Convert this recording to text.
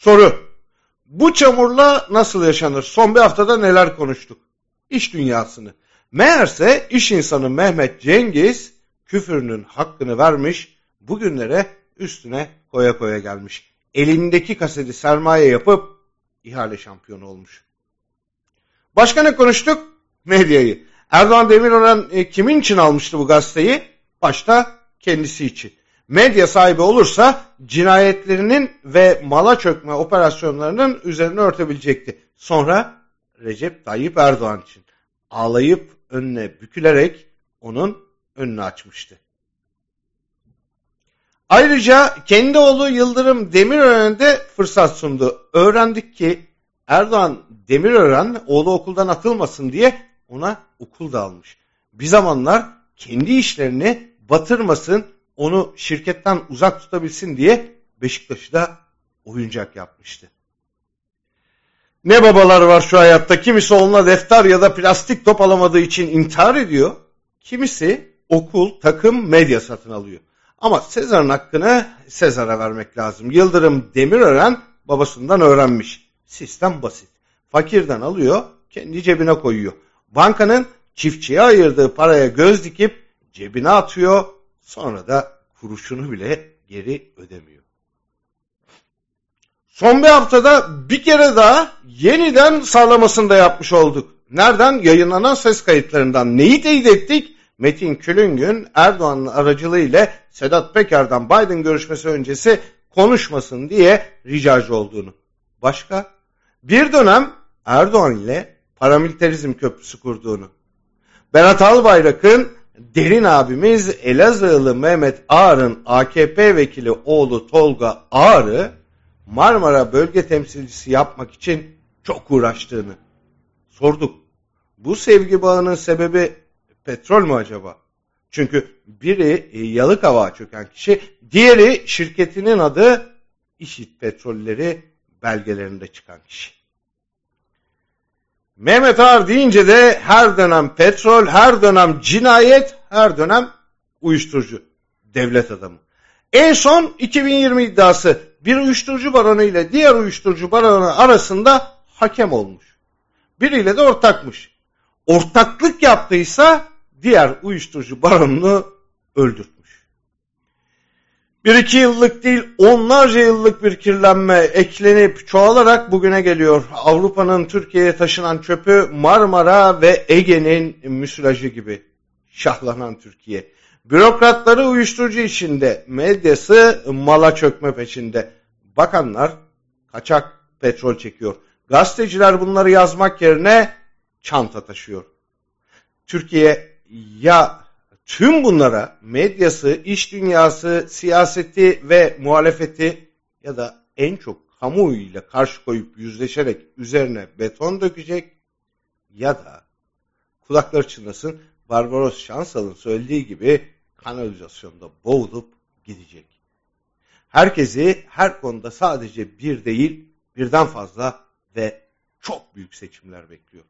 Soru. Bu çamurla nasıl yaşanır? Son bir haftada neler konuştuk? İş dünyasını. Meğerse iş insanı Mehmet Cengiz küfürünün hakkını vermiş, bugünlere üstüne koya koya gelmiş. Elindeki kaseti sermaye yapıp ihale şampiyonu olmuş. Başka ne konuştuk? Medyayı. Erdoğan Demirören e, kimin için almıştı bu gazeteyi? Başta kendisi için. Medya sahibi olursa cinayetlerinin ve mala çökme operasyonlarının üzerine örtebilecekti. Sonra Recep Tayyip Erdoğan için ağlayıp önüne bükülerek onun önünü açmıştı. Ayrıca kendi oğlu Yıldırım Demirören'e de fırsat sundu. Öğrendik ki Erdoğan Demirören oğlu okuldan atılmasın diye ona okul da almış. Bir zamanlar kendi işlerini batırmasın, onu şirketten uzak tutabilsin diye Beşiktaş'ı da oyuncak yapmıştı. Ne babalar var şu hayatta. Kimisi oğluna defter ya da plastik top alamadığı için intihar ediyor. Kimisi okul, takım, medya satın alıyor. Ama Sezar'ın hakkını Sezar'a vermek lazım. Yıldırım Demirören babasından öğrenmiş. Sistem basit. Fakirden alıyor, kendi cebine koyuyor. Bankanın çiftçiye ayırdığı paraya göz dikip cebine atıyor. Sonra da kuruşunu bile geri ödemiyor. Son bir haftada bir kere daha yeniden sağlamasını da yapmış olduk. Nereden? Yayınlanan ses kayıtlarından. Neyi teyit ettik? Metin Külüngün Erdoğan'ın aracılığıyla Sedat Peker'den Biden görüşmesi öncesi konuşmasın diye ricacı olduğunu. Başka? Bir dönem Erdoğan ile paramiliterizm köprüsü kurduğunu. Berat Albayrak'ın derin abimiz Elazığlı Mehmet Ağar'ın AKP vekili oğlu Tolga Ağar'ı Marmara bölge temsilcisi yapmak için çok uğraştığını sorduk. Bu sevgi bağının sebebi petrol mü acaba? Çünkü biri e, Yalıkavak'a çöken kişi, diğeri şirketinin adı İşit Petrolleri belgelerinde çıkan kişi. Mehmet Ağar deyince de her dönem petrol, her dönem cinayet, her dönem uyuşturucu. Devlet adamı. En son 2020 iddiası bir uyuşturucu baronu ile diğer uyuşturucu baronu arasında hakem olmuş. Biriyle de ortakmış. Ortaklık yaptıysa diğer uyuşturucu baronunu öldürtmüş. Bir iki yıllık değil onlarca yıllık bir kirlenme eklenip çoğalarak bugüne geliyor. Avrupa'nın Türkiye'ye taşınan çöpü Marmara ve Ege'nin müsilajı gibi şahlanan Türkiye. Bürokratları uyuşturucu içinde, medyası mala çökme peşinde. Bakanlar kaçak petrol çekiyor. Gazeteciler bunları yazmak yerine çanta taşıyor. Türkiye ya tüm bunlara medyası, iş dünyası, siyaseti ve muhalefeti ya da en çok kamuoyuyla karşı koyup yüzleşerek üzerine beton dökecek ya da kulakları çınlasın Barbaros Şansal'ın söylediği gibi kanalizasyonda boğulup gidecek. Herkesi her konuda sadece bir değil birden fazla ve çok büyük seçimler bekliyor.